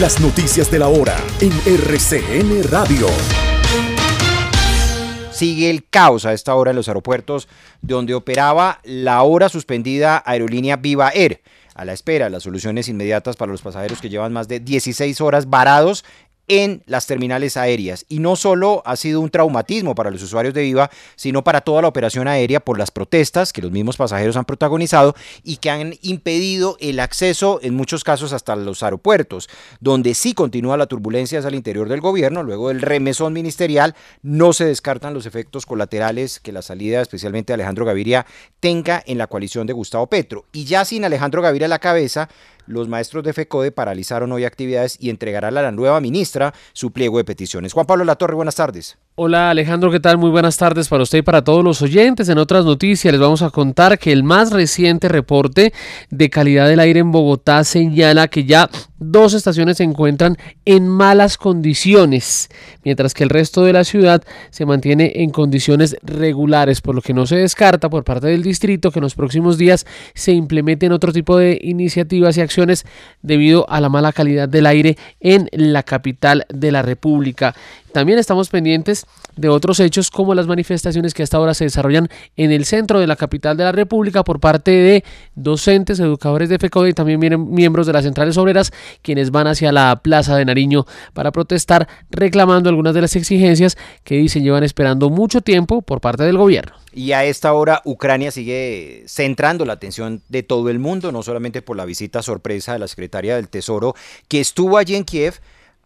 Las noticias de la hora en RCN Radio. Sigue el caos a esta hora en los aeropuertos donde operaba la hora suspendida aerolínea Viva Air. A la espera las soluciones inmediatas para los pasajeros que llevan más de 16 horas varados en las terminales aéreas. Y no solo ha sido un traumatismo para los usuarios de Viva, sino para toda la operación aérea por las protestas que los mismos pasajeros han protagonizado y que han impedido el acceso en muchos casos hasta los aeropuertos, donde sí continúa la turbulencia al interior del gobierno, luego del remesón ministerial, no se descartan los efectos colaterales que la salida especialmente de Alejandro Gaviria tenga en la coalición de Gustavo Petro. Y ya sin Alejandro Gaviria a la cabeza, los maestros de FECODE paralizaron hoy actividades y entregarán a la nueva ministra su pliego de peticiones. Juan Pablo Latorre, buenas tardes. Hola Alejandro, ¿qué tal? Muy buenas tardes para usted y para todos los oyentes. En otras noticias les vamos a contar que el más reciente reporte de calidad del aire en Bogotá señala que ya dos estaciones se encuentran en malas condiciones, mientras que el resto de la ciudad se mantiene en condiciones regulares, por lo que no se descarta por parte del distrito que en los próximos días se implementen otro tipo de iniciativas y acciones debido a la mala calidad del aire en la capital de la República. También estamos pendientes de otros hechos como las manifestaciones que hasta ahora se desarrollan en el centro de la capital de la República por parte de docentes, educadores de FECODE y también miembros de las centrales obreras quienes van hacia la Plaza de Nariño para protestar reclamando algunas de las exigencias que dicen llevan esperando mucho tiempo por parte del gobierno. Y a esta hora Ucrania sigue centrando la atención de todo el mundo, no solamente por la visita sorpresa de la secretaria del Tesoro que estuvo allí en Kiev,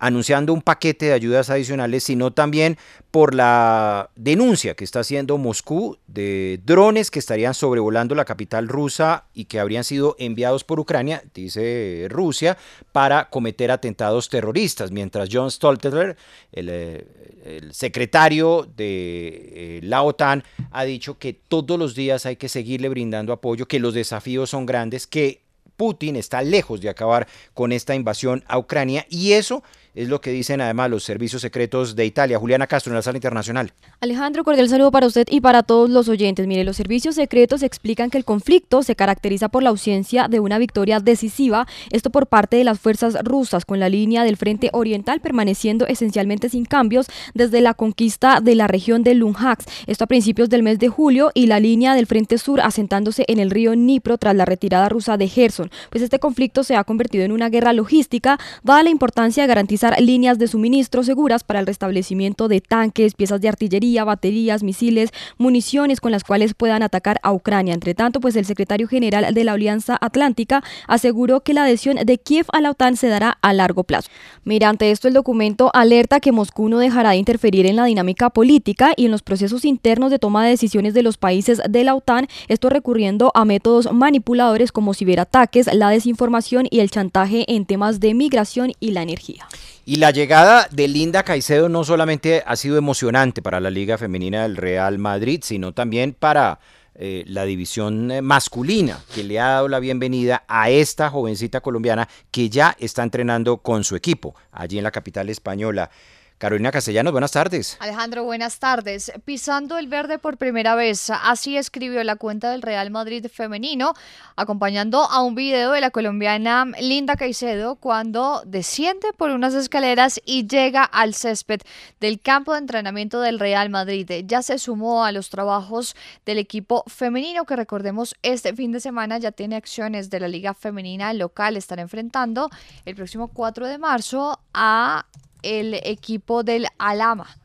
anunciando un paquete de ayudas adicionales, sino también por la denuncia que está haciendo Moscú de drones que estarían sobrevolando la capital rusa y que habrían sido enviados por Ucrania, dice Rusia, para cometer atentados terroristas, mientras John Stoltenberg, el, eh, secretario de eh, la OTAN, ha dicho que todos los días hay que seguirle brindando apoyo, que los desafíos son grandes, que Putin está lejos de acabar con esta invasión a Ucrania y eso es lo que dicen además los servicios secretos de Italia. Juliana Castro en la sala internacional. Alejandro, cordial saludo para usted y para todos los oyentes. Mire, los servicios secretos explican que el conflicto se caracteriza por la ausencia de una victoria decisiva, esto por parte de las fuerzas rusas, con la línea del frente oriental permaneciendo esencialmente sin cambios desde la conquista de la región de Luhansk, esto a principios del mes de julio, y la línea del frente sur asentándose en el río Dnipro tras la retirada rusa de Gerson. Pues este conflicto se ha convertido en una guerra logística, dada la importancia de garantizar líneas de suministro seguras para el restablecimiento de tanques, piezas de artillería, baterías, misiles, municiones con las cuales puedan atacar a Ucrania. Entre tanto, pues el secretario general de la Alianza Atlántica aseguró que la adhesión de Kiev a la OTAN se dará a largo plazo. Mira, ante esto el documento alerta que Moscú no dejará de interferir en la dinámica política y en los procesos internos de toma de decisiones de los países de la OTAN, esto recurriendo a métodos manipuladores como ciberataques, la desinformación y el chantaje en temas de migración y la energía. Y la llegada de Linda Caicedo no solamente ha sido emocionante para la Liga Femenina del Real Madrid, sino también para eh, la división eh, masculina, que le ha dado la bienvenida a esta jovencita colombiana que ya está entrenando con su equipo allí en la capital española. Carolina Castellanos, buenas tardes. Alejandro, buenas tardes. Pisando el verde por primera vez, así escribió la cuenta del Real Madrid femenino, acompañando a un video de la colombiana Linda Caicedo cuando desciende por unas escaleras y llega al césped del campo de entrenamiento del Real Madrid. Ya se sumó a los trabajos del equipo femenino que recordemos este fin de semana ya tiene acciones de la Liga Femenina local. Están enfrentando el próximo 4 de marzo a el equipo del Alama.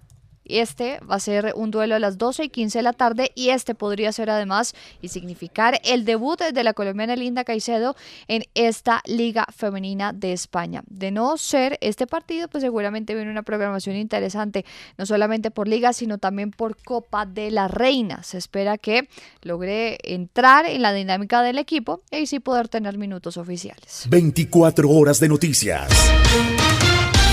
Este va a ser un duelo a las 12 y 15 de la tarde y este podría ser además y significar el debut de la colombiana Linda Caicedo en esta Liga Femenina de España. De no ser este partido, pues seguramente viene una programación interesante, no solamente por Liga, sino también por Copa de la Reina. Se espera que logre entrar en la dinámica del equipo y así poder tener minutos oficiales. 24 horas de noticias